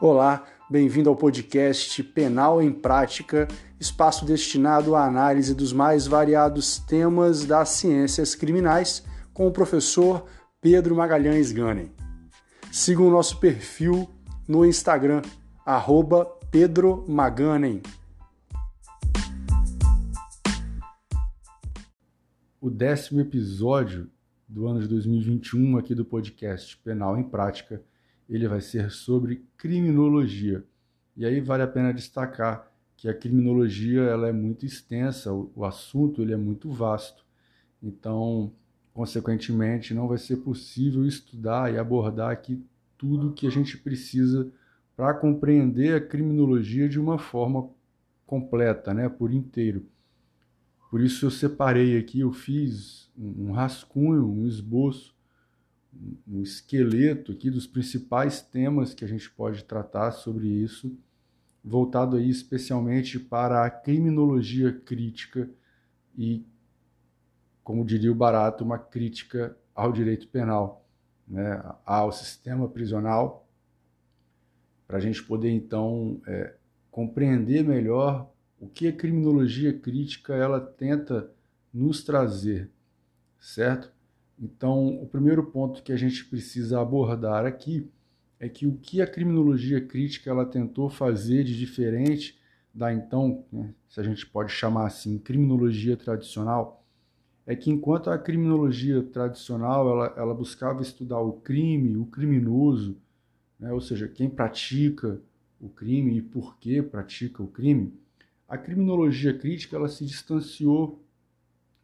Olá, bem-vindo ao podcast Penal em Prática, espaço destinado à análise dos mais variados temas das ciências criminais, com o professor Pedro Magalhães Ganem. Siga o nosso perfil no Instagram, arroba Pedro Maganem. O décimo episódio do ano de 2021 aqui do podcast Penal em Prática ele vai ser sobre criminologia. E aí vale a pena destacar que a criminologia ela é muito extensa, o, o assunto ele é muito vasto. Então, consequentemente, não vai ser possível estudar e abordar aqui tudo que a gente precisa para compreender a criminologia de uma forma completa, né, por inteiro. Por isso eu separei aqui, eu fiz um rascunho, um esboço um esqueleto aqui dos principais temas que a gente pode tratar sobre isso, voltado aí especialmente para a criminologia crítica e, como diria o Barato, uma crítica ao direito penal, né, ao sistema prisional, para a gente poder então é, compreender melhor o que a criminologia crítica ela tenta nos trazer, certo? Então, o primeiro ponto que a gente precisa abordar aqui é que o que a criminologia crítica ela tentou fazer de diferente da então, né, se a gente pode chamar assim, criminologia tradicional, é que enquanto a criminologia tradicional ela, ela buscava estudar o crime, o criminoso, né, ou seja, quem pratica o crime e por que pratica o crime, a criminologia crítica ela se distanciou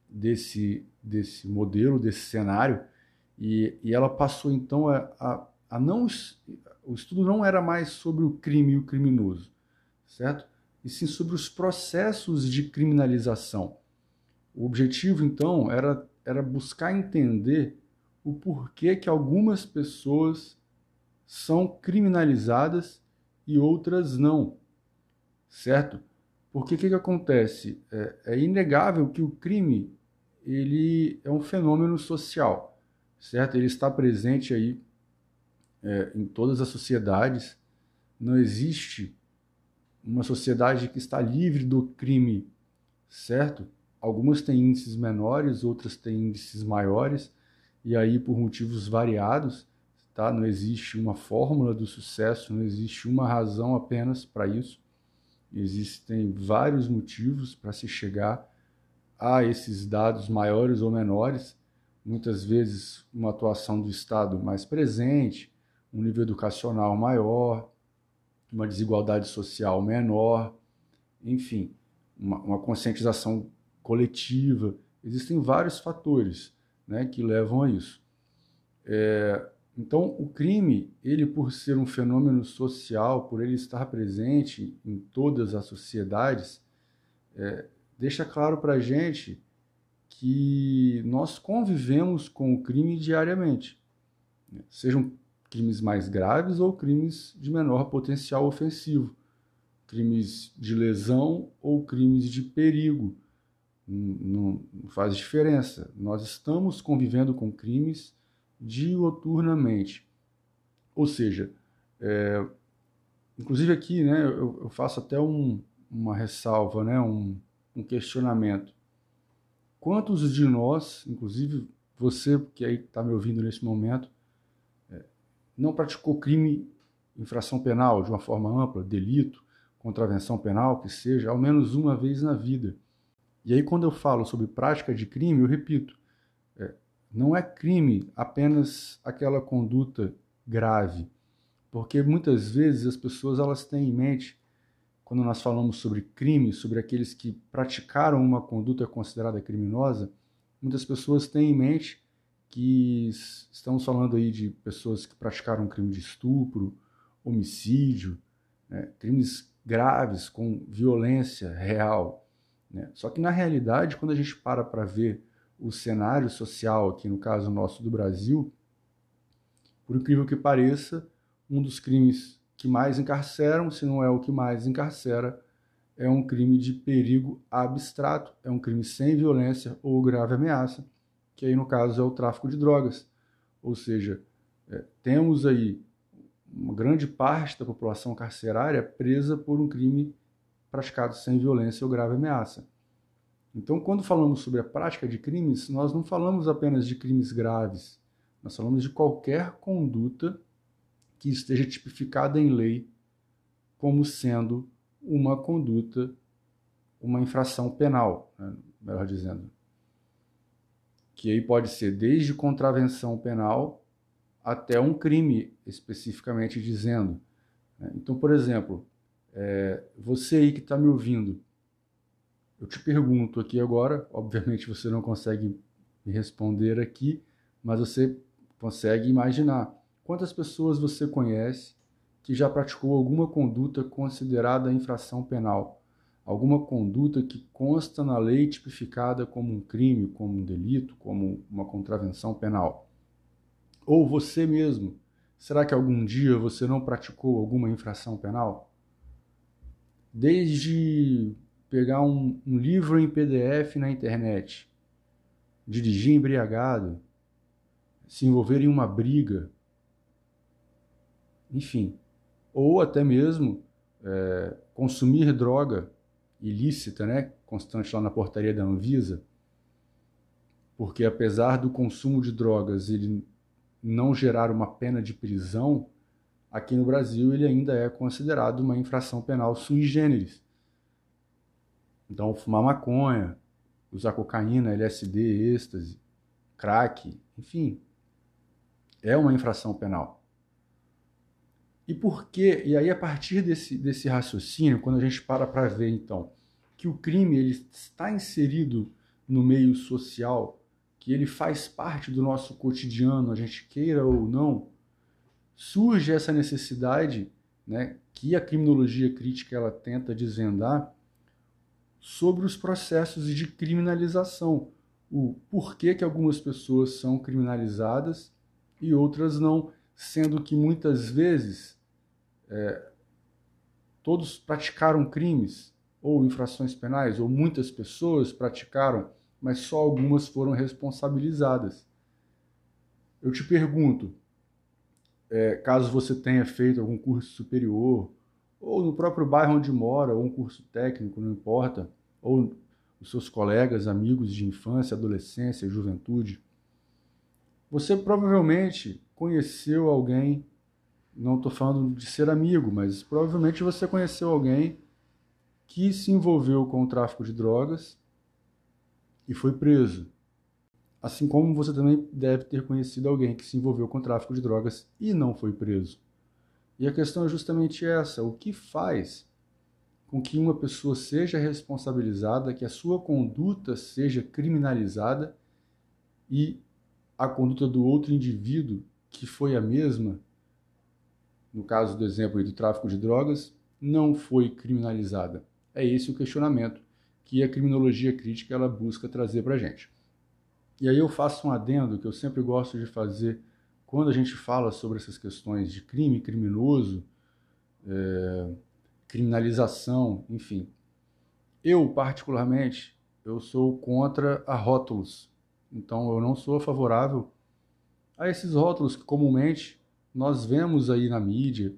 desse, desse modelo, desse cenário, e, e ela passou então a, a, a não. O estudo não era mais sobre o crime e o criminoso, certo? E sim sobre os processos de criminalização. O objetivo então era, era buscar entender o porquê que algumas pessoas são criminalizadas e outras não, certo? Porque o que, que acontece? É, é, inegável que o crime ele é um fenômeno social, certo? Ele está presente aí é, em todas as sociedades. Não existe uma sociedade que está livre do crime, certo? Algumas têm índices menores, outras têm índices maiores, e aí por motivos variados, tá? Não existe uma fórmula do sucesso, não existe uma razão apenas para isso. Existem vários motivos para se chegar há esses dados maiores ou menores, muitas vezes uma atuação do Estado mais presente, um nível educacional maior, uma desigualdade social menor, enfim, uma, uma conscientização coletiva. Existem vários fatores né, que levam a isso. É, então, o crime, ele por ser um fenômeno social, por ele estar presente em todas as sociedades, é, deixa claro para a gente que nós convivemos com o crime diariamente, né? sejam crimes mais graves ou crimes de menor potencial ofensivo, crimes de lesão ou crimes de perigo. Não, não faz diferença. Nós estamos convivendo com crimes dioturnamente. Ou seja, é, inclusive aqui né, eu, eu faço até um, uma ressalva, né, um, um questionamento. Quantos de nós, inclusive você que aí está me ouvindo nesse momento, é, não praticou crime, infração penal de uma forma ampla, delito, contravenção penal, que seja, ao menos uma vez na vida? E aí, quando eu falo sobre prática de crime, eu repito, é, não é crime apenas aquela conduta grave, porque muitas vezes as pessoas elas têm em mente quando nós falamos sobre crime, sobre aqueles que praticaram uma conduta considerada criminosa, muitas pessoas têm em mente que estamos falando aí de pessoas que praticaram crime de estupro, homicídio, né, crimes graves com violência real. Né? Só que na realidade, quando a gente para para ver o cenário social, aqui no caso nosso do Brasil, por incrível que pareça, um dos crimes que mais encarceram, se não é o que mais encarcera, é um crime de perigo abstrato, é um crime sem violência ou grave ameaça, que aí no caso é o tráfico de drogas. Ou seja, é, temos aí uma grande parte da população carcerária presa por um crime praticado sem violência ou grave ameaça. Então, quando falamos sobre a prática de crimes, nós não falamos apenas de crimes graves, nós falamos de qualquer conduta que esteja tipificada em lei como sendo uma conduta, uma infração penal, né? melhor dizendo. Que aí pode ser desde contravenção penal até um crime, especificamente dizendo. Né? Então, por exemplo, é, você aí que está me ouvindo, eu te pergunto aqui agora, obviamente você não consegue me responder aqui, mas você consegue imaginar quantas pessoas você conhece que já praticou alguma conduta considerada infração penal, alguma conduta que consta na lei tipificada como um crime, como um delito, como uma contravenção penal. Ou você mesmo, será que algum dia você não praticou alguma infração penal? Desde pegar um, um livro em PDF na internet, dirigir embriagado, se envolver em uma briga, enfim, ou até mesmo é, consumir droga ilícita, né, constante lá na portaria da Anvisa, porque apesar do consumo de drogas ele não gerar uma pena de prisão, aqui no Brasil ele ainda é considerado uma infração penal sui generis. Então, fumar maconha, usar cocaína, LSD, êxtase, crack, enfim, é uma infração penal. E por quê? E aí, a partir desse, desse raciocínio, quando a gente para para ver, então, que o crime ele está inserido no meio social, que ele faz parte do nosso cotidiano, a gente queira ou não, surge essa necessidade né, que a criminologia crítica ela tenta desvendar sobre os processos de criminalização, o porquê que algumas pessoas são criminalizadas e outras não, sendo que muitas vezes é, todos praticaram crimes ou infrações penais, ou muitas pessoas praticaram, mas só algumas foram responsabilizadas. Eu te pergunto, é, caso você tenha feito algum curso superior, ou no próprio bairro onde mora, ou um curso técnico, não importa, ou os seus colegas, amigos de infância, adolescência, juventude, você provavelmente conheceu alguém, não estou falando de ser amigo, mas provavelmente você conheceu alguém que se envolveu com o tráfico de drogas e foi preso. Assim como você também deve ter conhecido alguém que se envolveu com tráfico de drogas e não foi preso. E a questão é justamente essa: o que faz com que uma pessoa seja responsabilizada, que a sua conduta seja criminalizada e a conduta do outro indivíduo, que foi a mesma, no caso do exemplo do tráfico de drogas, não foi criminalizada? É esse o questionamento que a criminologia crítica ela busca trazer para a gente. E aí eu faço um adendo que eu sempre gosto de fazer quando a gente fala sobre essas questões de crime criminoso, é, criminalização, enfim. Eu, particularmente, eu sou contra a rótulos. Então, eu não sou favorável a esses rótulos que comumente nós vemos aí na mídia,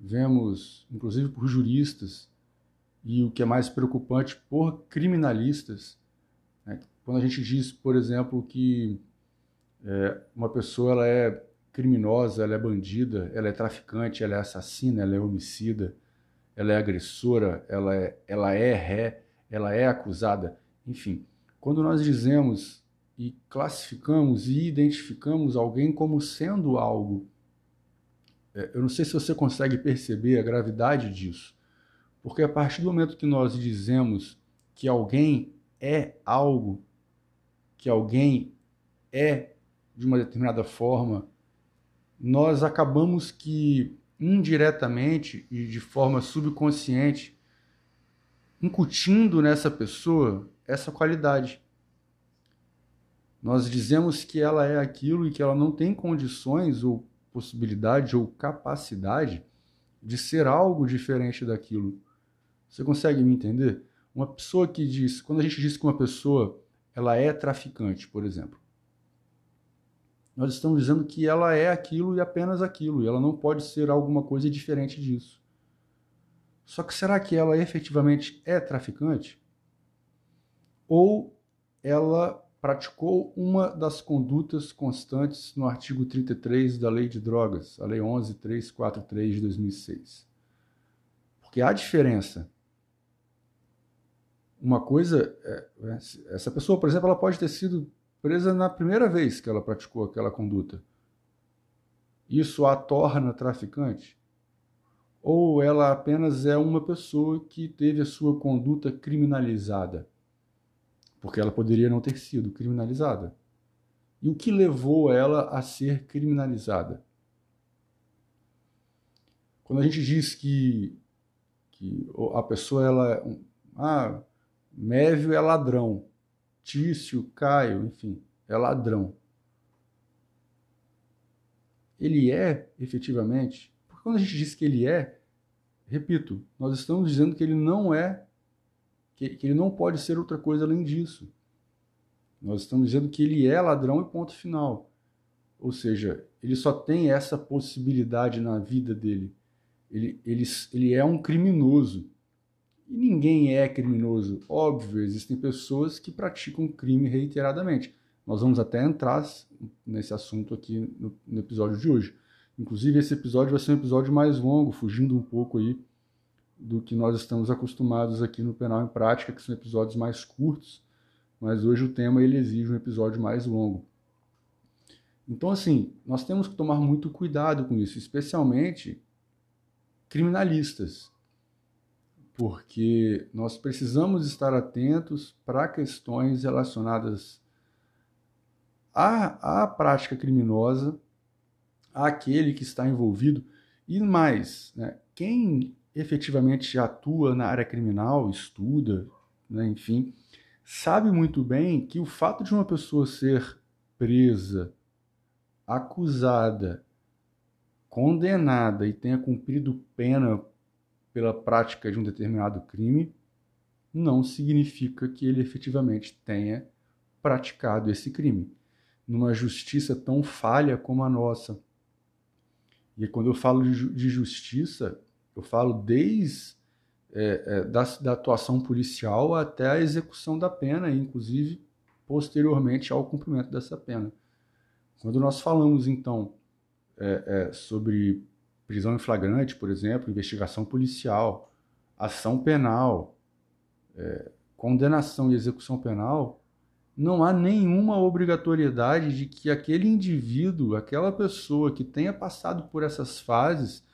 vemos inclusive por juristas, e o que é mais preocupante, por criminalistas, né? Quando a gente diz, por exemplo, que é, uma pessoa ela é criminosa, ela é bandida, ela é traficante, ela é assassina, ela é homicida, ela é agressora, ela é, ela é ré, ela é acusada, enfim. Quando nós dizemos e classificamos e identificamos alguém como sendo algo, eu não sei se você consegue perceber a gravidade disso, porque a partir do momento que nós dizemos que alguém é algo, que alguém é de uma determinada forma, nós acabamos que indiretamente e de forma subconsciente incutindo nessa pessoa essa qualidade. Nós dizemos que ela é aquilo e que ela não tem condições ou possibilidade ou capacidade de ser algo diferente daquilo. Você consegue me entender? Uma pessoa que diz, quando a gente diz que uma pessoa ela é traficante, por exemplo, nós estamos dizendo que ela é aquilo e apenas aquilo, e ela não pode ser alguma coisa diferente disso. Só que será que ela efetivamente é traficante? Ou ela praticou uma das condutas constantes no artigo 33 da Lei de Drogas, a Lei 11343 de 2006? Porque há diferença. Uma coisa, é, é, essa pessoa, por exemplo, ela pode ter sido presa na primeira vez que ela praticou aquela conduta. Isso a torna traficante? Ou ela apenas é uma pessoa que teve a sua conduta criminalizada? Porque ela poderia não ter sido criminalizada. E o que levou ela a ser criminalizada? Quando a gente diz que, que a pessoa ela ah, Mévio é ladrão, Tício, Caio, enfim, é ladrão. Ele é efetivamente, porque quando a gente diz que ele é, repito, nós estamos dizendo que ele não é, que, que ele não pode ser outra coisa além disso. Nós estamos dizendo que ele é ladrão e ponto final. Ou seja, ele só tem essa possibilidade na vida dele. Ele, ele, ele é um criminoso. E ninguém é criminoso. Óbvio, existem pessoas que praticam crime reiteradamente. Nós vamos até entrar nesse assunto aqui no, no, episódio de hoje. Inclusive, esse episódio vai ser um episódio mais longo, fugindo um pouco aí do que nós estamos acostumados aqui no Penal em Prática, que são episódios mais curtos, mas hoje o tema ele exige um episódio mais longo. Então, assim, nós temos que tomar muito cuidado com isso, especialmente criminalistas porque nós precisamos estar atentos para questões relacionadas à, à prática criminosa, àquele que está envolvido e mais, né, quem efetivamente atua na área criminal, estuda, né, enfim, sabe muito bem que o fato de uma pessoa ser presa, acusada, condenada e tenha cumprido pena pela prática de um determinado crime, não significa que ele efetivamente tenha praticado esse crime. Numa justiça tão falha como a nossa. E quando eu falo de justiça, eu falo desde é, é, da, da atuação policial até a execução da pena, inclusive posteriormente ao cumprimento dessa pena. Quando nós falamos, então, é, é, sobre prisão em flagrante, por exemplo, investigação policial, ação penal, é, condenação e execução penal, não há nenhuma obrigatoriedade de que aquele indivíduo, aquela pessoa que tenha passado por essas fases,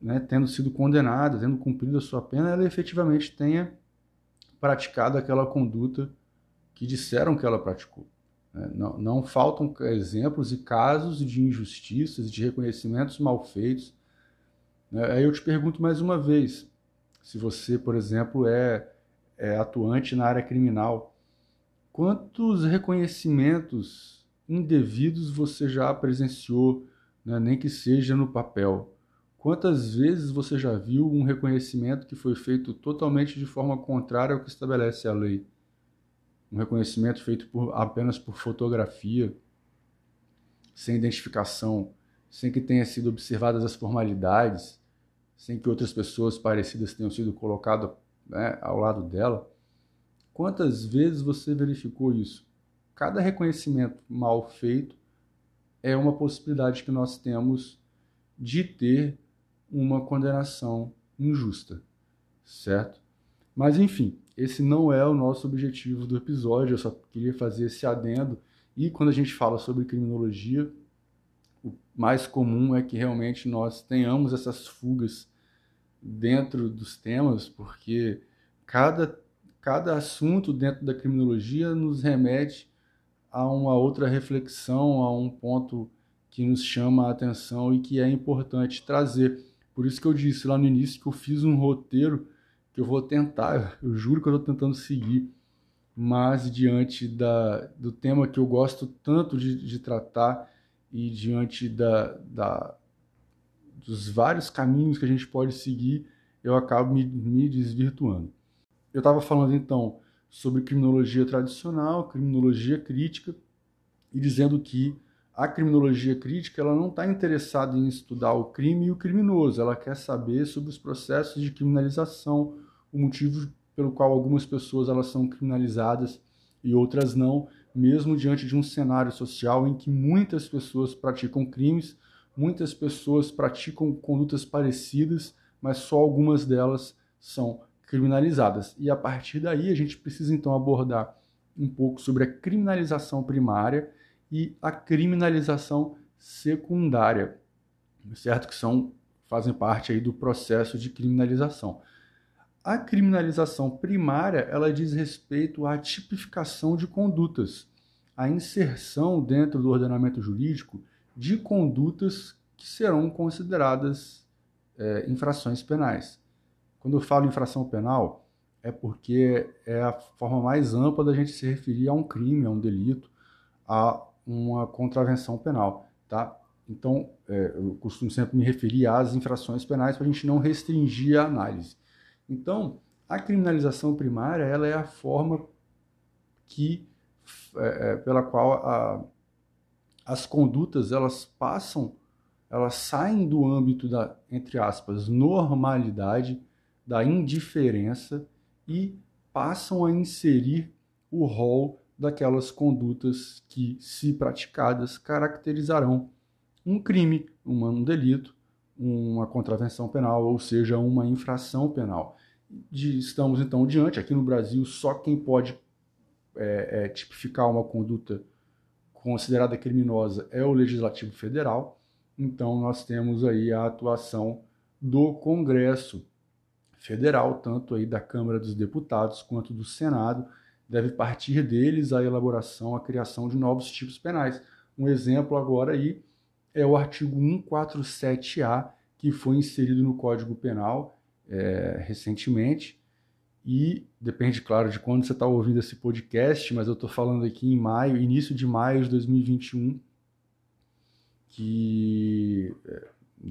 né, tendo sido condenada, tendo cumprido a sua pena, ela efetivamente tenha praticado aquela conduta que disseram que ela praticou. Né? Não, não faltam exemplos e casos de injustiças, de reconhecimentos mal feitos. Né? Aí eu te pergunto mais uma vez: se você, por exemplo, é, é atuante na área criminal, quantos reconhecimentos indevidos você já presenciou, né? nem que seja no papel? Quantas vezes você já viu um reconhecimento que foi feito totalmente de forma contrária ao que estabelece a lei? um reconhecimento feito por, apenas por fotografia, sem identificação, sem que tenha sido observadas as formalidades, sem que outras pessoas parecidas tenham sido colocadas né, ao lado dela. Quantas vezes você verificou isso? Cada reconhecimento mal feito é uma possibilidade que nós temos de ter uma condenação injusta, certo? Mas enfim, esse não é o nosso objetivo do episódio, eu só queria fazer esse adendo. E quando a gente fala sobre criminologia, o mais comum é que realmente nós tenhamos essas fugas dentro dos temas, porque cada, cada assunto dentro da criminologia nos remete a uma outra reflexão, a um ponto que nos chama a atenção e que é importante trazer. Por isso que eu disse lá no início que eu fiz um roteiro que eu vou tentar, eu juro que eu estou tentando seguir, mas diante da, do tema que eu gosto tanto de, de tratar e diante da, da, dos vários caminhos que a gente pode seguir, eu acabo me, me desvirtuando. Eu estava falando então sobre criminologia tradicional, criminologia crítica, e dizendo que a criminologia crítica ela não está interessada em estudar o crime e o criminoso, ela quer saber sobre os processos de criminalização, o motivo pelo qual algumas pessoas elas são criminalizadas e outras não, mesmo diante de um cenário social em que muitas pessoas praticam crimes, muitas pessoas praticam condutas parecidas, mas só algumas delas são criminalizadas. E a partir daí a gente precisa então abordar um pouco sobre a criminalização primária e a criminalização secundária, certo? Que são fazem parte aí do processo de criminalização. A criminalização primária, ela diz respeito à tipificação de condutas, a inserção dentro do ordenamento jurídico de condutas que serão consideradas é, infrações penais. Quando eu falo infração penal, é porque é a forma mais ampla da gente se referir a um crime, a um delito, a uma contravenção penal, tá? Então, é, eu costumo sempre me referir às infrações penais para a gente não restringir a análise. Então, a criminalização primária ela é a forma que é, é, pela qual a, as condutas elas passam, elas saem do âmbito da entre aspas normalidade, da indiferença e passam a inserir o rol daquelas condutas que, se praticadas, caracterizarão um crime, um delito, uma contravenção penal, ou seja, uma infração penal. De, estamos então diante, aqui no Brasil, só quem pode é, é, tipificar uma conduta considerada criminosa é o Legislativo Federal. Então, nós temos aí a atuação do Congresso Federal, tanto aí da Câmara dos Deputados quanto do Senado, deve partir deles a elaboração, a criação de novos tipos penais. Um exemplo agora aí é o artigo 147A, que foi inserido no Código Penal é, recentemente. E depende, claro, de quando você está ouvindo esse podcast, mas eu estou falando aqui em maio, início de maio de 2021, que é,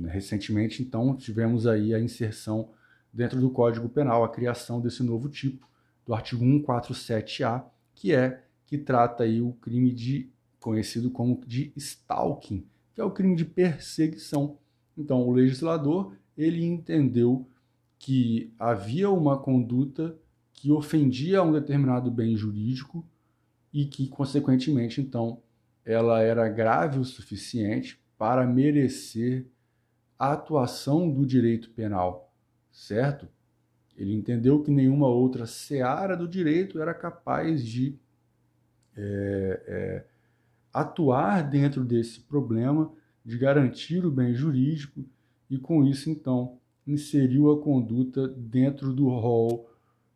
recentemente, então, tivemos aí a inserção dentro do Código Penal, a criação desse novo tipo do artigo 147A, que é que trata aí o crime de conhecido como de stalking, que é o crime de perseguição. Então, o legislador, ele entendeu que havia uma conduta que ofendia um determinado bem jurídico e que, consequentemente, então, ela era grave o suficiente para merecer a atuação do direito penal, certo? Ele entendeu que nenhuma outra seara do direito era capaz de é, é, atuar dentro desse problema, de garantir o bem jurídico, e com isso, então, inseriu a conduta dentro do rol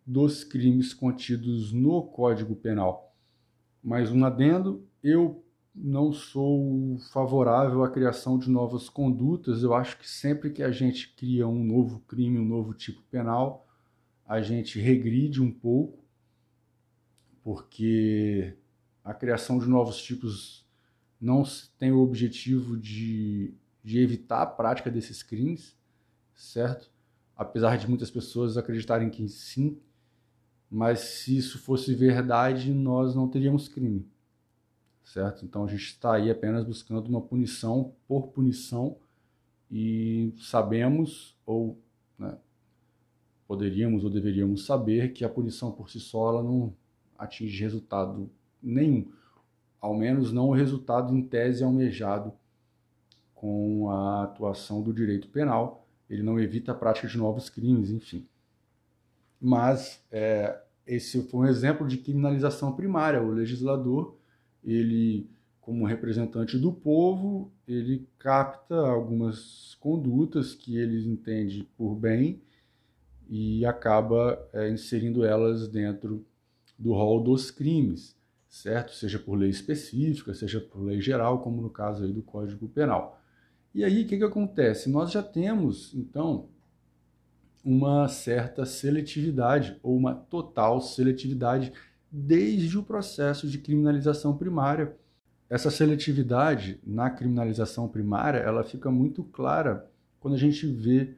dos crimes contidos no Código Penal. Mais um adendo, eu não sou favorável à criação de novas condutas. Eu acho que sempre que a gente cria um novo crime, um novo tipo penal, a gente regride um pouco, porque a criação de novos tipos não tem o objetivo de, de evitar a prática desses crimes, certo? Apesar de muitas pessoas acreditarem que sim, mas se isso fosse verdade, nós não teríamos crime, certo? Então a gente está aí apenas buscando uma punição por punição e sabemos, ou né, poderíamos ou deveríamos saber que a punição por si só ela não atinge resultado nenhum, ao menos não o resultado em tese almejado com a atuação do direito penal. Ele não evita a prática de novos crimes, enfim. Mas é, esse foi um exemplo de criminalização primária. O legislador, ele, como representante do povo, ele capta algumas condutas que ele entende por bem e acaba é, inserindo elas dentro do rol dos crimes, certo? Seja por lei específica, seja por lei geral, como no caso aí do Código Penal. E aí, o que, que acontece? Nós já temos, então, uma certa seletividade, ou uma total seletividade, desde o processo de criminalização primária. Essa seletividade na criminalização primária, ela fica muito clara quando a gente vê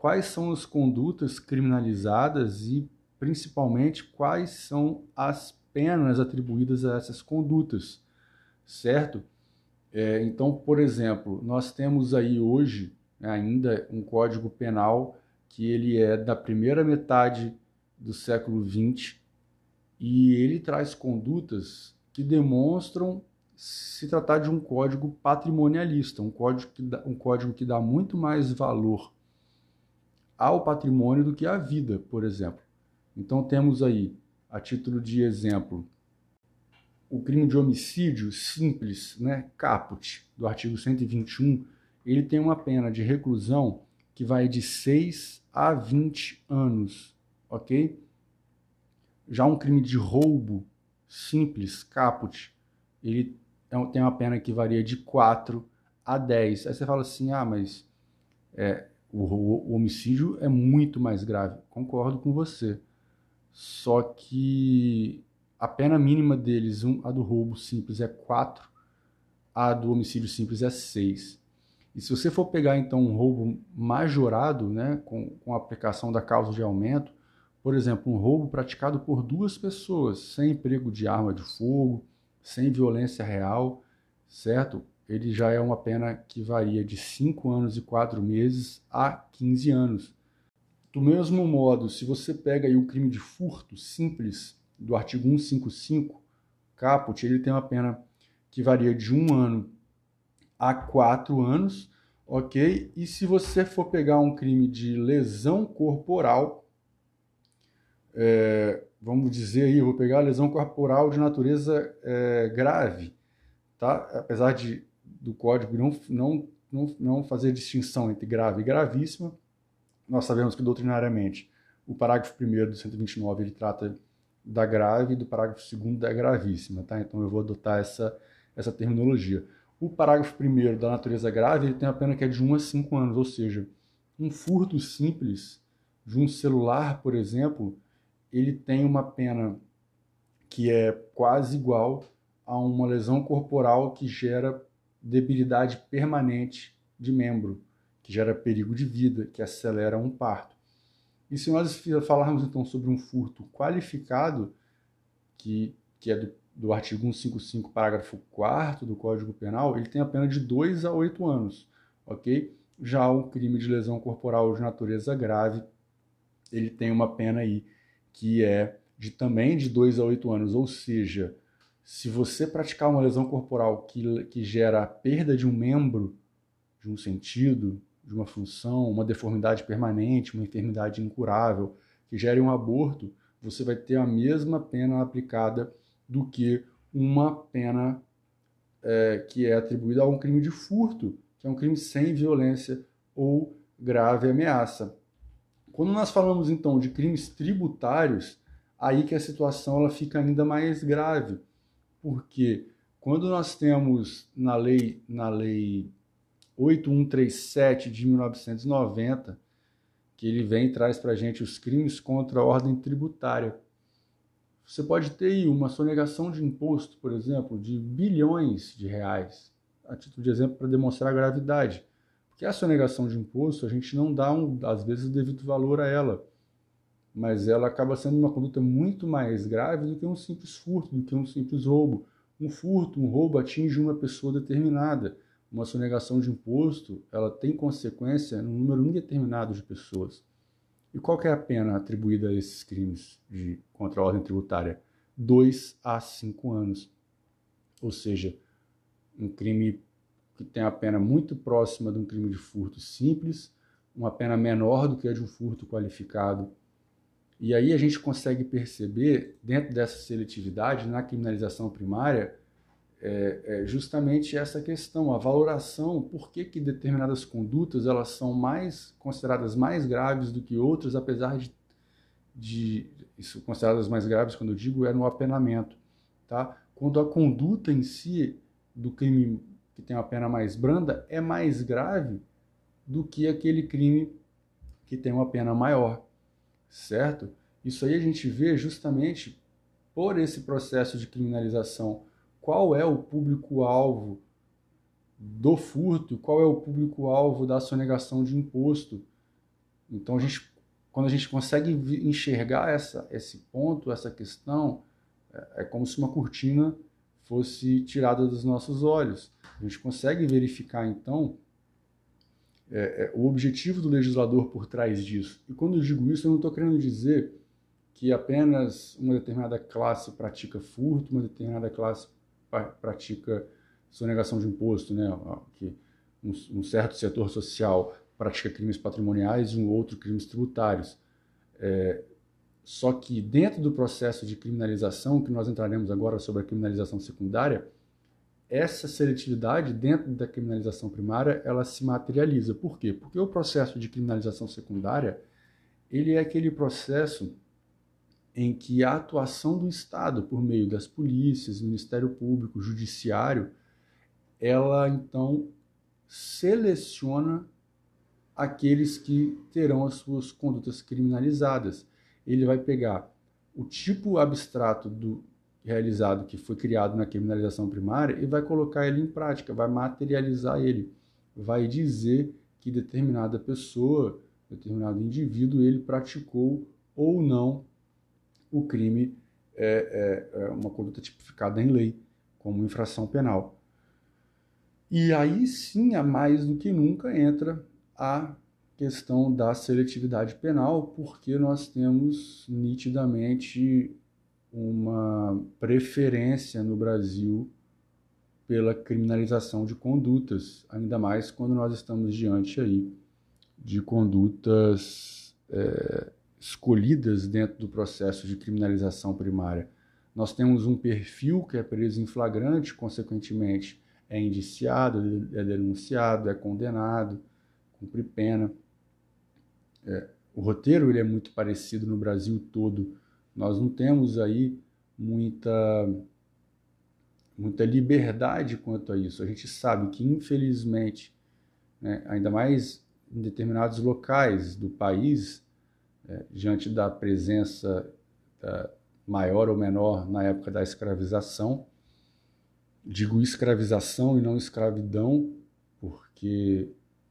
quais são as condutas criminalizadas e, principalmente, quais são as penas atribuídas a essas condutas, certo? É, então, por exemplo, nós temos aí hoje né, ainda um código penal que ele é da primeira metade do século XX e ele traz condutas que demonstram se tratar de um código patrimonialista, um código que dá, um código que dá muito mais valor ao patrimônio do que à vida, por exemplo. Então temos aí, a título de exemplo, o crime de homicídio simples, né, caput, do artigo 121, ele tem uma pena de reclusão que vai de 6 a 20 anos, ok? Já um crime de roubo simples, caput, ele é tem uma pena que varia de 4 a 10. Aí você fala assim, ah, mas é, o, o, homicídio é muito mais grave. Concordo com você. Só que a pena mínima deles, um, a do roubo simples é 4, a do homicídio simples é 6. E se você for pegar então um roubo majorado, né, com, com a aplicação da causa de aumento, por exemplo, um roubo praticado por duas pessoas, sem emprego de arma de fogo, sem violência real, certo? Ele já é uma pena que varia de 5 anos e 4 meses a 15 anos. Do mesmo modo, se você pega aí o crime de furto simples do artigo 155, caput, ele tem uma pena que varia de 1 ano a 4 anos, ok? E se você for pegar um crime de lesão corporal, é, vamos dizer aí, vou pegar lesão corporal de natureza é, grave, tá? Apesar de do código não, não, não, não fazer distinção entre grave e gravíssima, nós sabemos que doutrinariamente o parágrafo 1 do 129 ele trata da grave e do parágrafo 2 da gravíssima, tá? Então eu vou adotar essa, essa terminologia. O parágrafo 1 da natureza grave ele tem a pena que é de 1 a 5 anos, ou seja, um furto simples de um celular, por exemplo, ele tem uma pena que é quase igual a uma lesão corporal que gera debilidade permanente de membro, que gera perigo de vida, que acelera um parto. E se nós falarmos então sobre um furto qualificado, que, que é do, do artigo 155, parágrafo 4 do Código Penal, ele tem a pena de 2 a 8 anos, ok? Já o crime de lesão corporal de natureza grave, ele tem uma pena aí que é de também de 2 a 8 anos, ou seja, se você praticar uma lesão corporal que, que gera a perda de um membro, de um sentido, de uma função, uma deformidade permanente, uma enfermidade incurável, que gere um aborto, você vai ter a mesma pena aplicada do que uma pena é, que é atribuída a um crime de furto, que é um crime sem violência ou grave ameaça. Quando nós falamos então de crimes tributários, aí que a situação ela fica ainda mais grave, porque quando nós temos na lei na lei 8137 de 1990, que ele vem e traz para a gente os crimes contra a ordem tributária. Você pode ter aí uma sonegação de imposto, por exemplo, de bilhões de reais, a título de exemplo para demonstrar a gravidade. Porque a sonegação de imposto, a gente não dá, um, às vezes, o devido valor a ela. Mas ela acaba sendo uma conduta muito mais grave do que um simples furto, do que um simples roubo. Um furto, um roubo atinge uma pessoa determinada. Uma sonegação de imposto, ela tem consequência num número indeterminado de pessoas. E qual é a pena atribuída a esses crimes de contra a ordem tributária? Dois a cinco anos. Ou seja, um crime que tem a pena muito próxima de um crime de furto simples, uma pena menor do que a de um furto qualificado. E aí a gente consegue perceber, dentro dessa seletividade, na criminalização primária, é, é justamente essa questão, a valoração, por que, que determinadas condutas elas são mais consideradas mais graves do que outras, apesar de, de isso consideradas mais graves, quando eu digo, é no apenamento. Tá? Quando a conduta em si do crime que tem uma pena mais branda, é mais grave do que aquele crime que tem uma pena maior, certo? Isso aí a gente vê justamente por esse processo de criminalização. Qual é o público-alvo do furto? Qual é o público-alvo da sonegação de imposto? Então, a gente, quando a gente consegue enxergar essa, esse ponto, essa questão, é, é como se uma cortina fosse tirada dos nossos olhos. A gente consegue verificar, então, é, o objetivo do legislador por trás disso. E quando eu digo isso, eu não estou querendo dizer que apenas uma determinada classe pratica furto, uma determinada classe pratica sonegação de imposto, né? que um, um certo setor social pratica crimes patrimoniais e um outro crimes tributários. É, só que dentro do processo de criminalização, que nós entraremos agora sobre a criminalização secundária, essa seletividade dentro da criminalização primária, ela se materializa. Por quê? Porque o processo de criminalização secundária, ele é aquele processo em que a atuação do Estado por meio das polícias, Ministério Público, Judiciário, ela então seleciona aqueles que terão as suas condutas criminalizadas. Ele vai pegar o tipo abstrato do realizado que foi criado na criminalização primária e vai colocar ele em prática, vai materializar ele, vai dizer que determinada pessoa, determinado indivíduo, ele praticou ou não o crime, é, é, é uma conduta tipificada em lei como infração penal. E aí sim, a mais do que nunca, entra a questão da seletividade penal, porque nós temos nitidamente uma preferência no Brasil pela criminalização de condutas, ainda mais quando nós estamos diante aí de condutas é, escolhidas dentro do processo de criminalização primária. Nós temos um perfil que é preso em flagrante, consequentemente é indiciado, é denunciado, é condenado, cumpre pena. É, o roteiro ele é muito parecido no Brasil todo nós não temos aí muita muita liberdade quanto a isso. A gente sabe que, infelizmente, né, ainda mais em determinados locais do país, é, diante da presença da maior ou menor na época da escravização, digo escravização e não escravidão, porque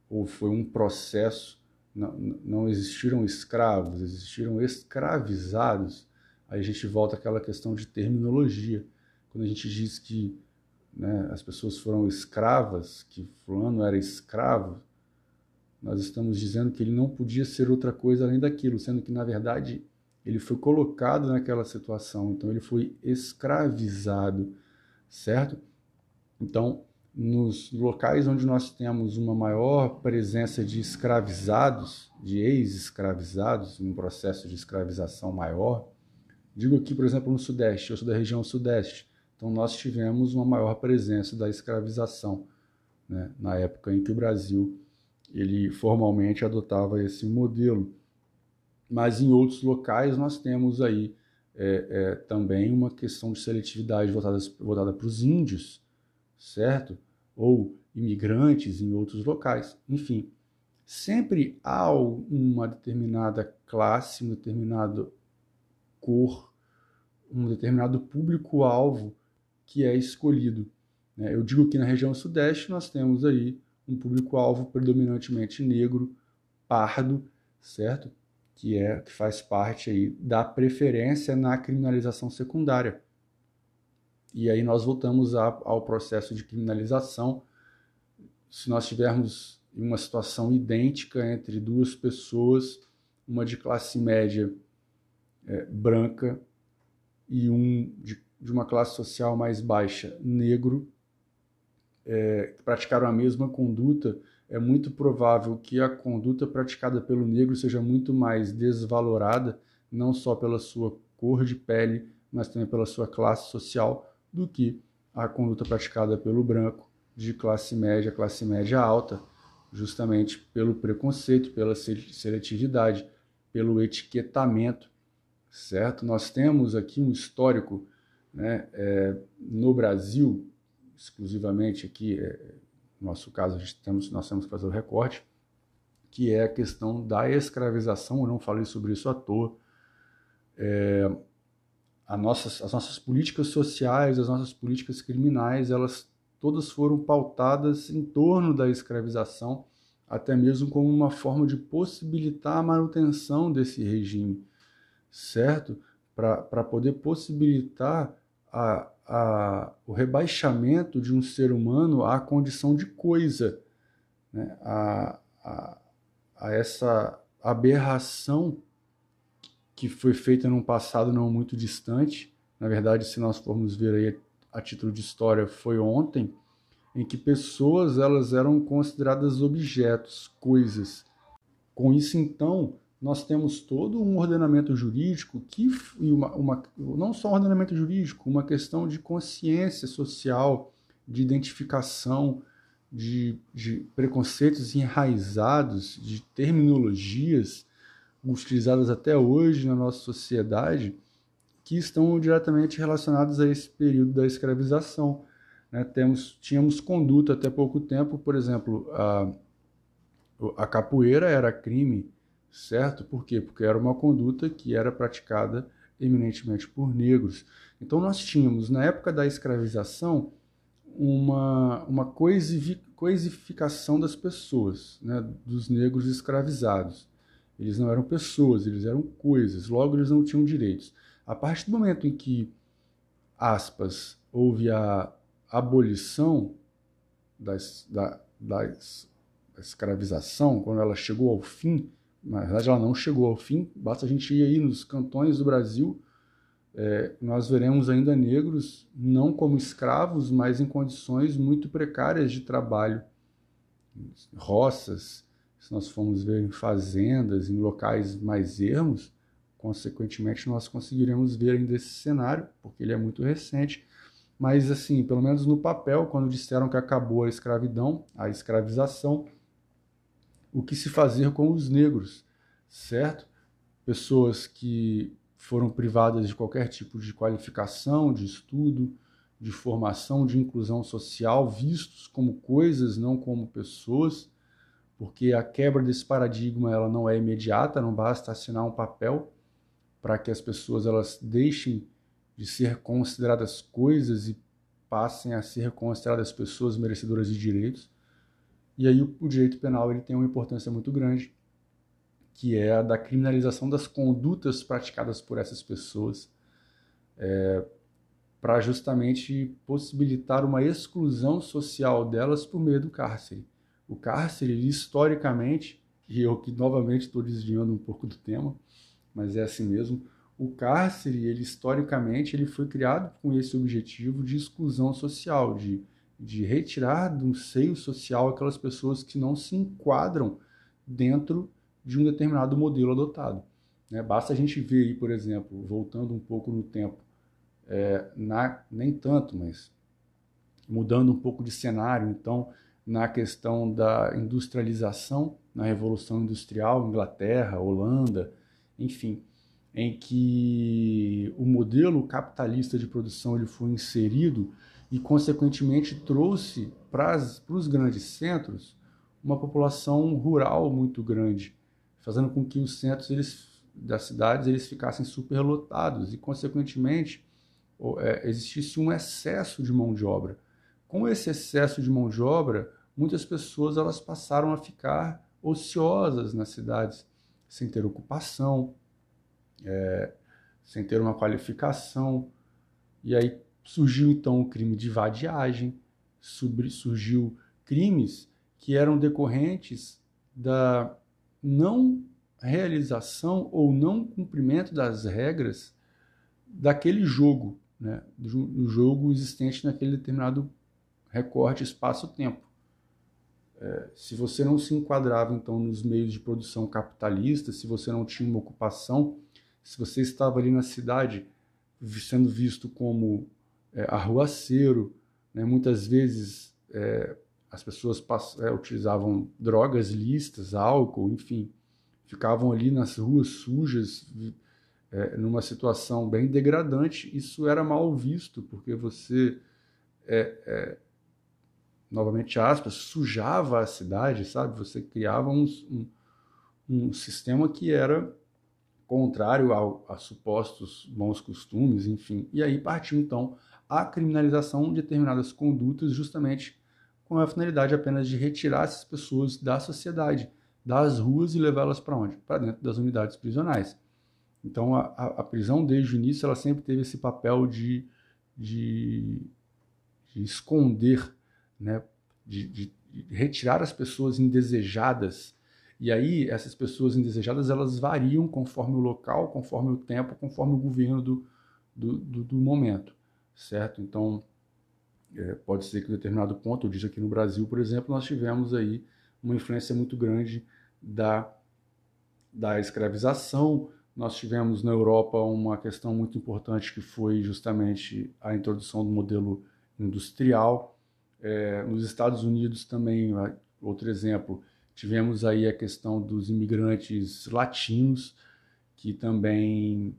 ou foi um processo, não, não existiram escravos, existiram escravizados Aí a gente volta àquela questão de terminologia. Quando a gente diz que né, as pessoas foram escravas, que fulano era escravo, nós estamos dizendo que ele não podia ser outra coisa além daquilo, sendo que, na verdade, ele foi colocado naquela situação, então ele foi escravizado, certo? Então, nos locais onde nós temos uma maior presença de escravizados, de ex-escravizados, um processo de escravização maior, Digo aqui, por exemplo, no Sudeste, eu sou da região Sudeste, então nós tivemos uma maior presença da escravização, né, na época em que o Brasil ele formalmente adotava esse modelo. Mas em outros locais nós temos aí é, é, também uma questão de seletividade voltada, voltada para os índios, certo? Ou imigrantes em outros locais. Enfim, sempre há uma determinada classe, um determinado cor, um determinado público-alvo que é escolhido. Né? Eu digo que na região sudeste nós temos aí um público-alvo predominantemente negro, pardo, certo? Que é que faz parte aí da preferência na criminalização secundária. E aí nós voltamos a, ao processo de criminalização. Se nós tivermos uma situação idêntica entre duas pessoas, uma de classe média é, branca e um de, de, uma classe social mais baixa, negro, é, praticaram a mesma conduta, é muito provável que a conduta praticada pelo negro seja muito mais desvalorada, não só pela sua cor de pele, mas também pela sua classe social, do que a conduta praticada pelo branco de classe média, classe média alta, justamente pelo preconceito, pela seletividade, pelo etiquetamento certo? Nós temos aqui um histórico né, é, no Brasil, exclusivamente aqui, é, no nosso caso, a gente temos, nós temos que fazer o recorte, que é a questão da escravização, eu não falei sobre isso à toa. É, nossas, as nossas políticas sociais, as nossas políticas criminais, elas todas foram pautadas em torno da escravização, até mesmo como uma forma de possibilitar a manutenção desse regime certo? Para poder possibilitar a, a, o rebaixamento de um ser humano à condição de coisa, né? a, a, a essa aberração que foi feita num passado não muito distante. Na verdade, se nós formos ver aí a título de história, foi ontem, em que pessoas elas eram consideradas objetos, coisas. Com isso, então, nós temos todo um ordenamento jurídico que e uma, uma, não só um ordenamento jurídico, uma questão de consciência social, de identificação de, de preconceitos enraizados, de terminologias utilizadas até hoje na nossa sociedade, que estão diretamente relacionados a esse período da escravização. Né? Temos, tínhamos conduta até pouco tempo, por exemplo, a, a capoeira era crime, certo? Por quê? Porque era uma conduta que era praticada eminentemente por negros. Então nós tínhamos, na época da escravização, uma, uma coisificação das pessoas, né? dos negros escravizados. Eles não eram pessoas, eles eram coisas, logo eles não tinham direitos. A partir do momento em que, aspas, houve a abolição das, da, da escravização, quando ela chegou ao fim, na verdade ela não chegou ao fim, basta a gente ir aí nos cantões do Brasil, é, nós veremos ainda negros não como escravos, mas em condições muito precárias de trabalho, roças, se nós formos ver em fazendas, em locais mais ermos, consequentemente nós conseguiremos ver ainda esse cenário, porque ele é muito recente. Mas, assim, pelo menos no papel, quando disseram que acabou a escravidão, a escravização, o que se fazer com os negros, certo? Pessoas que foram privadas de qualquer tipo de qualificação, de estudo, de formação, de inclusão social, vistos como coisas, não como pessoas porque a quebra desse paradigma ela não é imediata, não basta assinar um papel para que as pessoas elas deixem de ser consideradas coisas e passem a ser consideradas pessoas merecedoras de direitos. E aí o, direito penal ele tem uma importância muito grande, que é a da criminalização das condutas praticadas por essas pessoas, é, para justamente possibilitar uma exclusão social delas por meio do cárcere. O cárcere, historicamente, e eu que novamente estou desviando um pouco do tema, mas é assim mesmo, o cárcere, ele historicamente, ele foi criado com esse objetivo de exclusão social, de, de retirar do seio social aquelas pessoas que não se enquadram dentro de um determinado modelo adotado. Né? Basta a gente ver aí, por exemplo, voltando um pouco no tempo, é, na, nem tanto, mas mudando um pouco de cenário, então na questão da industrialização, na Revolução Industrial, Inglaterra, Holanda, enfim, em que o modelo capitalista de produção ele foi inserido e, consequentemente, trouxe para os grandes centros uma população rural muito grande, fazendo com que os centros eles, das cidades eles ficassem superlotados e, consequentemente, é, existisse um excesso de mão de obra. Com esse excesso de mão de obra, muitas pessoas elas passaram a ficar ociosas nas cidades, sem ter ocupação, é, sem ter uma qualificação. E aí surgiu então o crime de vadiagem, surgiu crimes que eram decorrentes da não realização ou não cumprimento das regras daquele jogo, né, do jogo existente naquele determinado recorte espaço-tempo. É, se você não se enquadrava então nos meios de produção capitalista, se você não tinha uma ocupação, se você estava ali na cidade sendo visto como é, arruaceiro, né, muitas vezes é, as pessoas é, utilizavam drogas listas, álcool, enfim, ficavam ali nas ruas sujas, é, numa situação bem degradante. Isso era mal visto, porque você é, é novamente aspas, sujava a cidade, sabe? Você criava um, um, sistema que era contrário ao, a supostos bons costumes, enfim. E aí partiu, então, a criminalização de determinadas condutas, justamente com a finalidade apenas de retirar essas pessoas da sociedade, das ruas e levá-las para onde? Para dentro das unidades prisionais. Então, a, a, prisão, desde o início, ela sempre teve esse papel de, de, de esconder, né? De, de, retirar as pessoas indesejadas. E aí, essas pessoas indesejadas, elas variam conforme o local, conforme o tempo, conforme o governo do, do, do, do momento, certo? Então, é, pode ser que em determinado ponto, eu disse aqui no Brasil, por exemplo, nós tivemos aí uma influência muito grande da, da escravização. Nós tivemos na Europa uma questão muito importante que foi justamente a introdução do modelo industrial. É, nos Estados Unidos também, outro exemplo, tivemos aí a questão dos imigrantes latinos, que também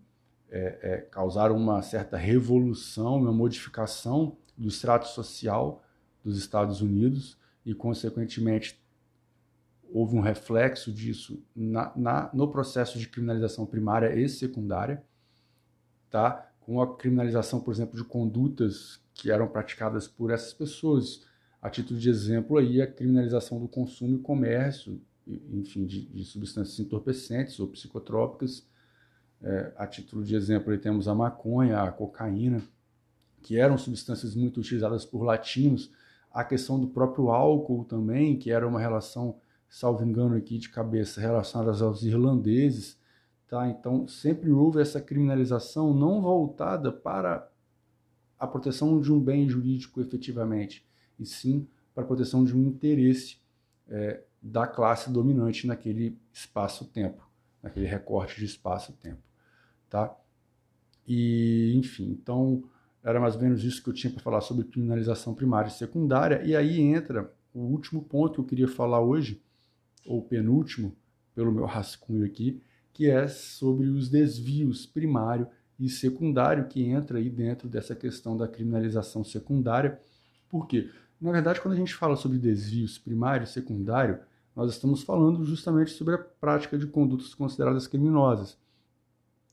é, é, causaram uma certa revolução, uma modificação do extrato social dos Estados Unidos e, consequentemente, houve um reflexo disso na, na, no processo de criminalização primária e secundária, tá? com a criminalização, por exemplo, de condutas que eram praticadas por essas pessoas. A título de exemplo aí, a criminalização do consumo e comércio, enfim, de, de substâncias entorpecentes ou psicotrópicas. É, a título de exemplo temos a maconha, a cocaína, que eram substâncias muito utilizadas por latinos. A questão do próprio álcool também, que era uma relação salvo engano aqui de cabeça, relacionadas aos irlandeses, tá? Então, sempre houve essa criminalização não voltada para a proteção de um bem jurídico efetivamente, e sim para a proteção de um interesse é, da classe dominante naquele espaço-tempo, naquele recorte de espaço-tempo, tá? E, enfim, então era mais ou menos isso que eu tinha para falar sobre criminalização primária e secundária, e aí entra o último ponto que eu queria falar hoje, ou penúltimo, pelo meu rascunho aqui, que é sobre os desvios primário e secundário, que entra aí dentro dessa questão da criminalização secundária. Por quê? Na verdade, quando a gente fala sobre desvios primário e secundário, nós estamos falando justamente sobre a prática de condutas consideradas criminosas.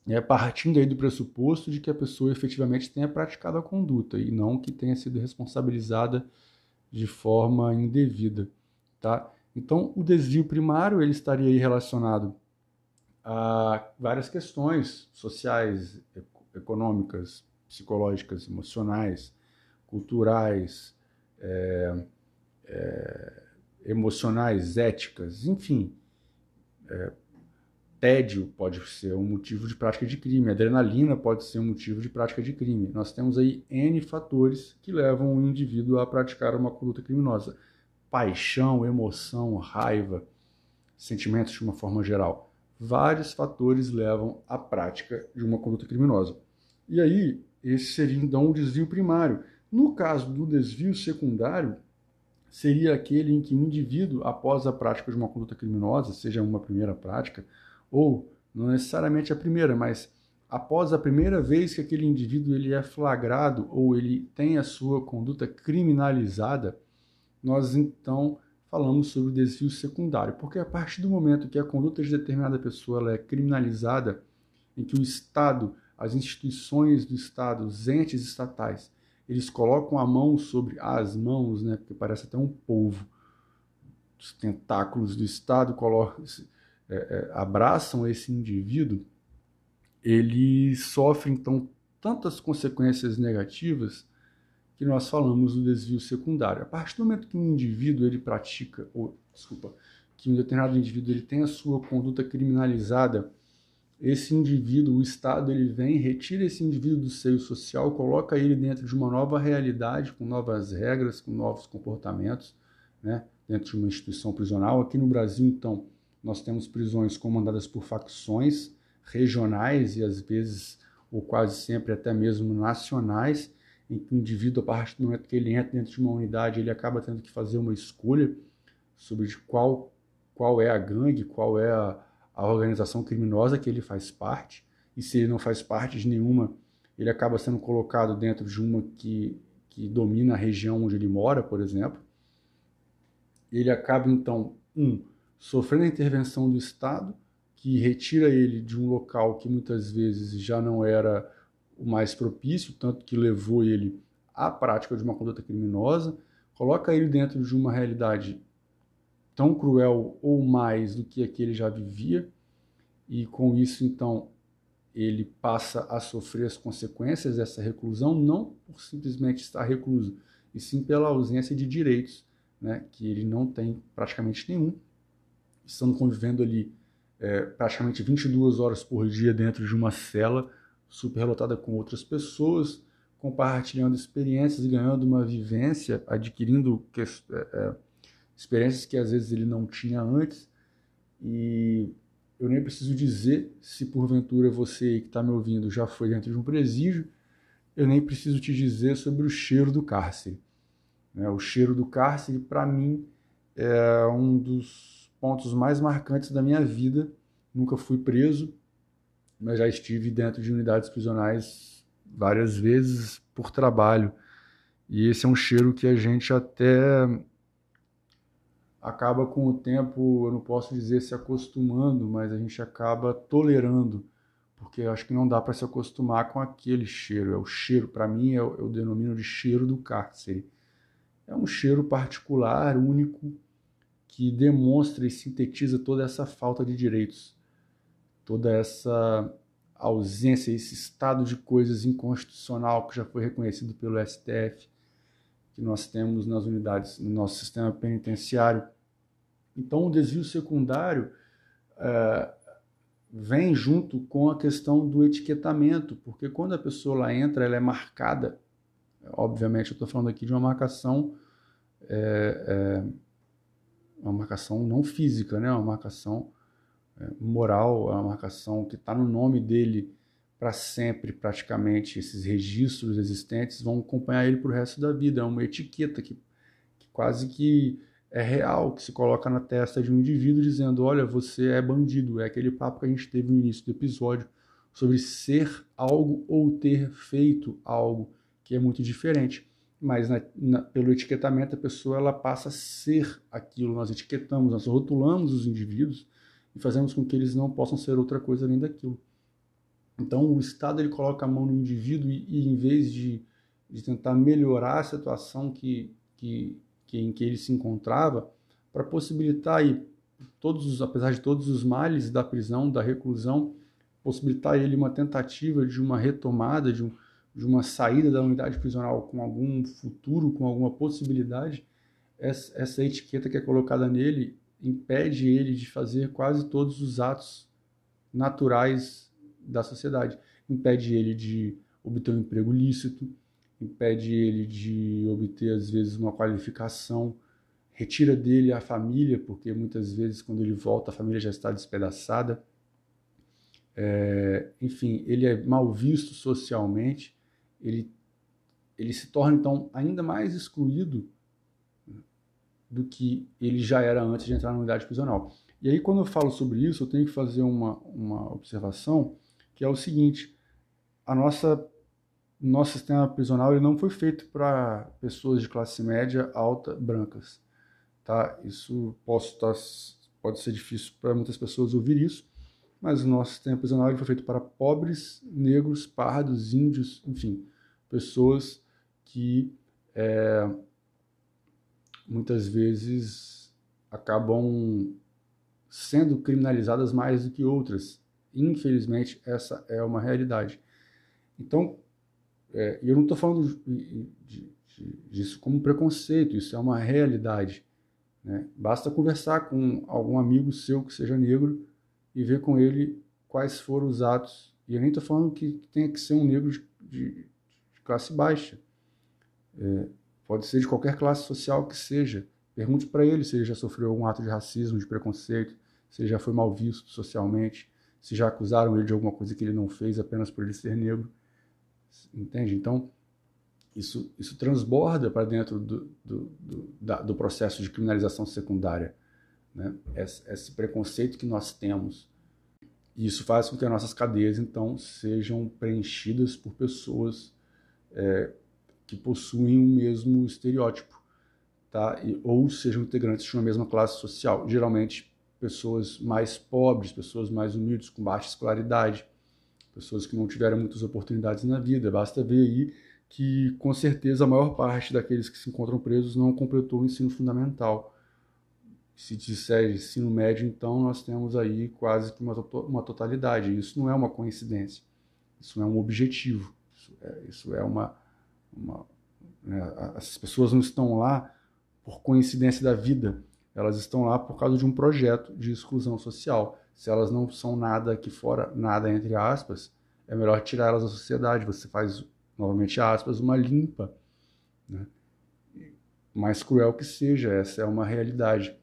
É partindo aí do pressuposto de que a pessoa efetivamente tenha praticado a conduta e não que tenha sido responsabilizada de forma indevida, tá? Então, o desvio primário ele estaria aí relacionado a várias questões sociais, econômicas, psicológicas, emocionais, culturais, é, é, emocionais, éticas, enfim. É, tédio pode ser um motivo de prática de crime, adrenalina pode ser um motivo de prática de crime. Nós temos aí N fatores que levam o indivíduo a praticar uma conduta criminosa paixão, emoção, raiva, sentimentos de uma forma geral. Vários fatores levam à prática de uma conduta criminosa. E aí, esse seria então o desvio primário. No caso do desvio secundário, seria aquele em que o indivíduo, após a prática de uma conduta criminosa, seja uma primeira prática, ou não necessariamente a primeira, mas após a primeira vez que aquele indivíduo ele é flagrado ou ele tem a sua conduta criminalizada, nós então falamos sobre o desvio secundário, porque a partir do momento que a conduta de determinada pessoa é criminalizada, em que o Estado, as instituições do Estado, os entes estatais, eles colocam a mão sobre as mãos, né, porque parece até um polvo, os tentáculos do Estado colocam, é, é, abraçam esse indivíduo, ele sofre então tantas consequências negativas que nós falamos do desvio secundário. A partir do momento que um indivíduo ele pratica, ou desculpa, que um determinado indivíduo ele tem a sua conduta criminalizada, esse indivíduo, o Estado, ele vem, retira esse indivíduo do seio social, coloca ele dentro de uma nova realidade, com novas regras, com novos comportamentos, né, dentro de uma instituição prisional. Aqui no Brasil, então, nós temos prisões comandadas por facções regionais e às vezes, ou quase sempre até mesmo nacionais, em que o indivíduo, a partir do momento que ele entra dentro de uma unidade, ele acaba tendo que fazer uma escolha sobre qual, qual é a gangue, qual é a, a organização criminosa que ele faz parte, e se ele não faz parte de nenhuma, ele acaba sendo colocado dentro de uma que, que domina a região onde ele mora, por exemplo. Ele acaba, então, um, sofrendo a intervenção do Estado, que retira ele de um local que muitas vezes já não era o mais propício, tanto que levou ele à prática de uma conduta criminosa, coloca ele dentro de uma realidade tão cruel ou mais do que a que ele já vivia, e com isso, então, ele passa a sofrer as consequências dessa reclusão não por simplesmente estar recluso, e sim pela ausência de direitos, né, que ele não tem praticamente nenhum, estando convivendo ali é, praticamente 22 horas por dia dentro de uma cela superlotada com outras pessoas, compartilhando experiências, ganhando uma vivência, adquirindo que, é, é, experiências que às vezes ele não tinha antes. E eu nem preciso dizer se porventura você que está me ouvindo já foi dentro de um presídio, eu nem preciso te dizer sobre o cheiro do cárcere. Né? O cheiro do cárcere, para mim, é um dos pontos mais marcantes da minha vida. Nunca fui preso, mas já estive dentro de unidades prisionais várias vezes por trabalho. E esse é um cheiro que a gente até acaba com o tempo, eu não posso dizer se acostumando, mas a gente acaba tolerando, porque acho que não dá para se acostumar com aquele cheiro. É o cheiro, para mim, eu, eu denomino de cheiro do cárcere. É um cheiro particular, único, que demonstra e sintetiza toda essa falta de direitos, toda essa ausência, esse estado de coisas inconstitucional que já foi reconhecido pelo STF, que nós temos nas unidades, no nosso sistema penitenciário. Então, o desvio secundário é, vem junto com a questão do etiquetamento, porque quando a pessoa lá entra, ela é marcada. Obviamente, eu estou falando aqui de uma marcação, é, é, uma marcação não física, né? uma marcação é, moral, uma marcação que está no nome dele para sempre, praticamente. Esses registros existentes vão acompanhar ele para o resto da vida. É uma etiqueta que, que quase que é real, que se coloca na testa de um indivíduo dizendo: olha, você é bandido. É aquele papo que a gente teve no início do episódio sobre ser algo ou ter feito algo, que é muito diferente. Mas na, na, pelo etiquetamento, a pessoa ela passa a ser aquilo. Nós etiquetamos, nós rotulamos os indivíduos e fazemos com que eles não possam ser outra coisa além daquilo. Então, o Estado ele coloca a mão no indivíduo e, e em vez de, de tentar melhorar a situação que, que, que, em que ele se encontrava, para possibilitar aí, todos os, apesar de todos os males da prisão, da reclusão, possibilitar ele uma tentativa de uma retomada, de, um, de uma saída da unidade prisional com algum futuro, com alguma possibilidade, essa, essa etiqueta que é colocada nele impede ele de fazer quase todos os atos naturais da sociedade. Impede ele de obter um emprego lícito, impede ele de obter, às vezes, uma qualificação, retira dele a família, porque muitas vezes, quando ele volta, a família já está despedaçada. É, enfim, ele é mal visto socialmente, ele, ele se torna, então, ainda mais excluído do que ele já era antes de entrar na unidade prisional. E aí, quando eu falo sobre isso, eu tenho que fazer uma, uma observação, que é o seguinte, a nossa nosso sistema prisional ele não foi feito para pessoas de classe média alta brancas, tá? Isso posso tá, pode ser difícil para muitas pessoas ouvir isso, mas o nosso sistema prisional ele foi feito para pobres, negros, pardos, índios, enfim, pessoas que é, muitas vezes acabam sendo criminalizadas mais do que outras. Infelizmente, essa é uma realidade. Então, é, eu não estou falando de, de, disso como preconceito, isso é uma realidade. Né? Basta conversar com algum amigo seu que seja negro e ver com ele quais foram os atos. E eu nem estou falando que tenha que ser um negro de, classe baixa. É, Pode ser de qualquer classe social que seja. Pergunte para ele se ele já sofreu algum ato de racismo, de preconceito, se ele já foi mal visto socialmente, se já acusaram ele de alguma coisa que ele não fez apenas por ele ser negro. Entende? Então, isso, isso transborda para dentro do, do, do, da, do, processo de criminalização secundária. Né? Esse, esse, preconceito que nós temos. E isso faz com que as nossas cadeias, então, sejam preenchidas por pessoas é, que possuem o mesmo estereótipo, tá? E, ou sejam integrantes de uma mesma classe social, geralmente pessoas mais pobres, pessoas mais humildes, com baixa escolaridade, pessoas que não tiveram muitas oportunidades na vida. Basta ver aí que, com certeza, a maior parte daqueles que se encontram presos não completou o ensino fundamental. Se disser ensino médio, então nós temos aí quase que uma, uma totalidade. Isso não é uma coincidência, isso não é um objetivo, isso é, isso é uma. uma né, as pessoas não estão lá por coincidência da vida, elas estão lá por causa de um projeto de exclusão social. Se elas não são nada aqui fora, nada entre aspas, é melhor tirar elas da sociedade. Você faz, novamente aspas, uma limpa. Né? Mais cruel que seja, essa é uma realidade.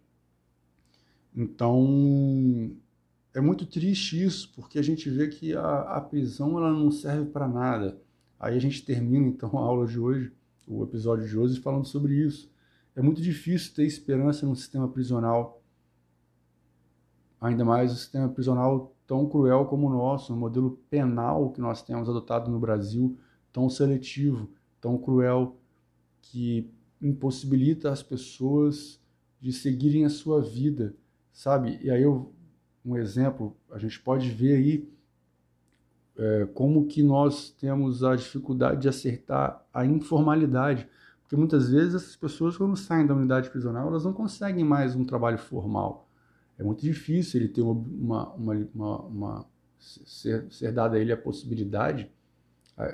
Então, é muito triste isso, porque a gente vê que a, a prisão ela não serve para nada. Aí a gente termina então a aula de hoje, o episódio de hoje, falando sobre isso. É muito difícil ter esperança num sistema prisional, ainda mais um sistema prisional tão cruel como o nosso, um modelo penal que nós temos adotado no Brasil, tão seletivo, tão cruel, que impossibilita as pessoas de seguirem a sua vida sabe? E aí eu, um exemplo, a gente pode ver aí é, como que nós temos a dificuldade de acertar a informalidade, porque muitas vezes essas pessoas quando saem da unidade prisional elas não conseguem mais um trabalho formal. É muito difícil ele ter uma, uma, uma, uma ser, ser dada a ele a possibilidade,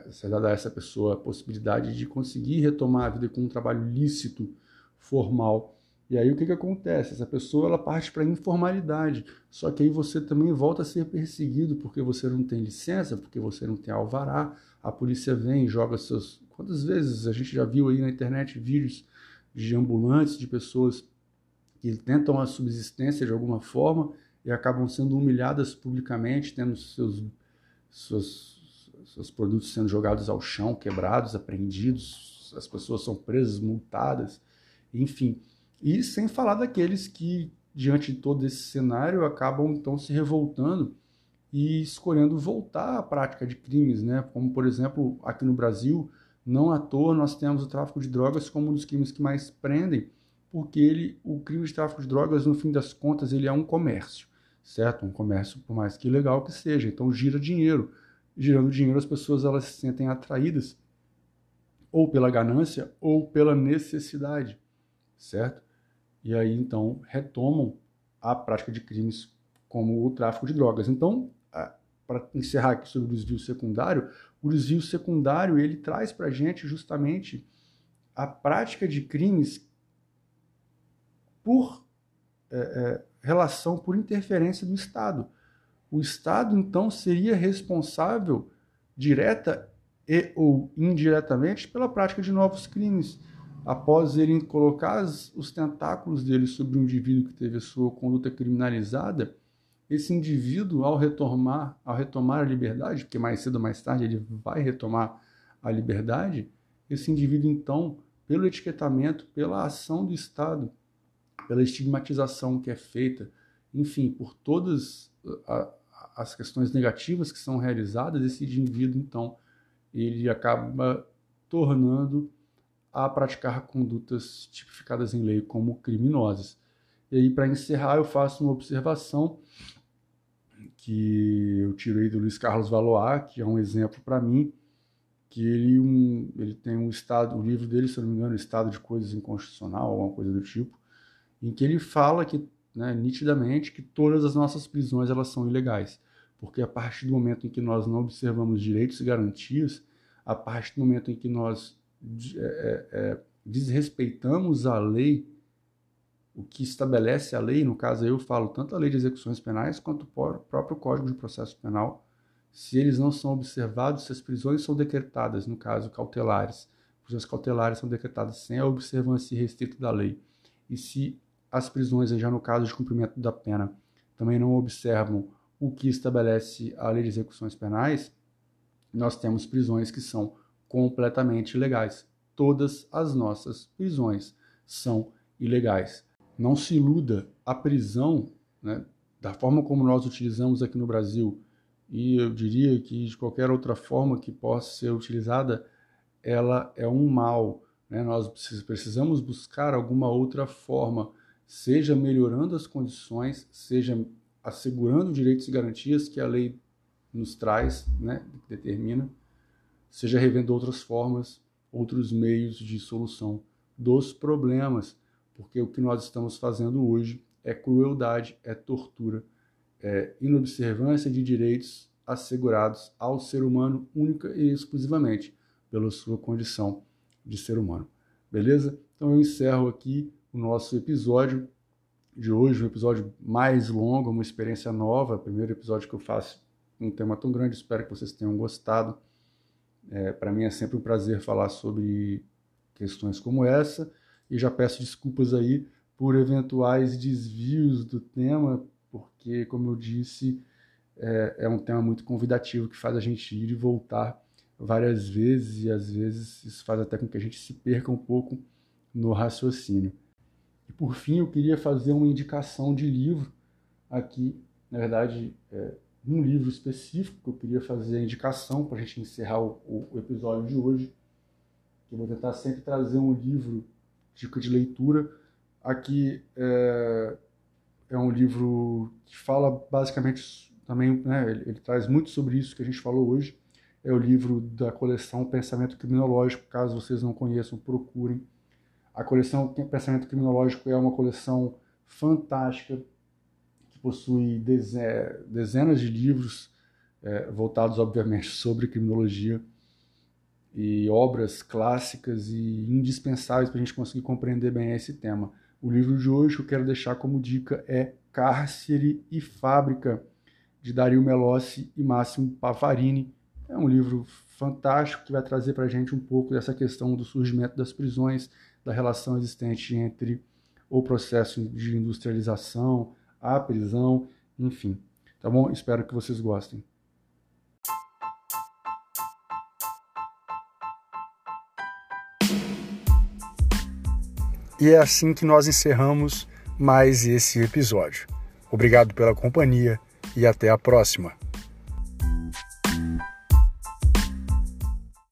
ser dada a essa pessoa a possibilidade de conseguir retomar a vida com um trabalho lícito, formal. E aí o que, que acontece? Essa pessoa ela parte para a informalidade. Só que aí você também volta a ser perseguido porque você não tem licença, porque você não tem alvará. A polícia vem e joga seus. Quantas vezes a gente já viu aí na internet vídeos de ambulantes, de pessoas que tentam a subsistência de alguma forma e acabam sendo humilhadas publicamente, tendo seus, seus, seus produtos sendo jogados ao chão, quebrados, apreendidos, as pessoas são presas, multadas, enfim. E sem falar daqueles que, diante de todo esse cenário, acabam então se revoltando e escolhendo voltar à prática de crimes, né? Como, por exemplo, aqui no Brasil, não à toa nós temos o tráfico de drogas como um dos crimes que mais prendem, porque ele, o crime de tráfico de drogas, no fim das contas, ele é um comércio, certo? Um comércio, por mais que ilegal que seja. Então, gira dinheiro. Girando dinheiro, as pessoas elas se sentem atraídas ou pela ganância ou pela necessidade, certo? E aí então retomam a prática de crimes como o tráfico de drogas. Então, para encerrar aqui sobre o desvio secundário, o desvio secundário ele traz para a gente justamente a prática de crimes por é, é, relação, por interferência do Estado. O Estado, então, seria responsável direta e ou indiretamente pela prática de novos crimes após ele colocar os tentáculos dele sobre um indivíduo que teve a sua conduta criminalizada, esse indivíduo, ao retomar, ao retomar a liberdade, porque mais cedo ou mais tarde ele vai retomar a liberdade, esse indivíduo, então, pelo etiquetamento, pela ação do Estado, pela estigmatização que é feita, enfim, por todas as questões negativas que são realizadas, esse indivíduo, então, ele acaba tornando a praticar condutas tipificadas em lei como criminosas. E aí, para encerrar, eu faço uma observação que eu tirei do Luiz Carlos Valois, que é um exemplo para mim, que ele, um, ele tem um estado, o livro dele, se não me engano, Estado de Coisas Inconstitucional, alguma coisa do tipo, em que ele fala que, né, nitidamente, que todas as nossas prisões elas são ilegais, porque a partir do momento em que nós não observamos direitos e garantias, a partir do momento em que nós é, é, é, desrespeitamos a lei, o que estabelece a lei, no caso eu falo tanto a lei de execuções penais quanto o próprio Código de Processo Penal, se eles não são observados, se as prisões são decretadas, no caso cautelares, prisões cautelares são decretadas sem a observância restrita da lei, e se as prisões, já no caso de cumprimento da pena, também não observam o que estabelece a lei de execuções penais, nós temos prisões que são completamente ilegais. Todas as nossas prisões são ilegais. Não se iluda, a prisão, né, da forma como nós utilizamos aqui no Brasil, e eu diria que de qualquer outra forma que possa ser utilizada, ela é um mal. Né? Nós precisamos buscar alguma outra forma, seja melhorando as condições, seja assegurando direitos e garantias que a lei nos traz, né, determina, seja revendo outras formas, outros meios de solução dos problemas, porque o que nós estamos fazendo hoje é crueldade, é tortura, é inobservância de direitos assegurados ao ser humano única e exclusivamente pela sua condição de ser humano. Beleza? Então eu encerro aqui o nosso episódio de hoje, um episódio mais longo, uma experiência nova, primeiro episódio que eu faço um tema tão grande, espero que vocês tenham gostado. É, Para mim é sempre um prazer falar sobre questões como essa e já peço desculpas aí por eventuais desvios do tema, porque, como eu disse, é, é um tema muito convidativo que faz a gente ir e voltar várias vezes e às vezes isso faz até com que a gente se perca um pouco no raciocínio. E por fim, eu queria fazer uma indicação de livro aqui, na verdade, é, um livro específico que eu queria fazer a indicação para a gente encerrar o, o, episódio de hoje. Eu vou tentar sempre trazer um livro, dica de leitura. Aqui é, é um livro que fala basicamente também, né, ele, ele traz muito sobre isso que a gente falou hoje. É o livro da coleção Pensamento Criminológico. Caso vocês não conheçam, procurem. A coleção Pensamento Criminológico é uma coleção fantástica possui dezenas de livros é, voltados, obviamente, sobre criminologia e obras clássicas e indispensáveis para a gente conseguir compreender bem esse tema. O livro de hoje que eu quero deixar como dica é Cárcere e Fábrica, de Dario Melossi e Máximo Pavarini. É um livro fantástico que vai trazer para a gente um pouco dessa questão do surgimento das prisões, da relação existente entre o processo de industrialização, a prisão, enfim. Tá bom? Espero que vocês gostem. E é assim que nós encerramos mais esse episódio. Obrigado pela companhia e até a próxima.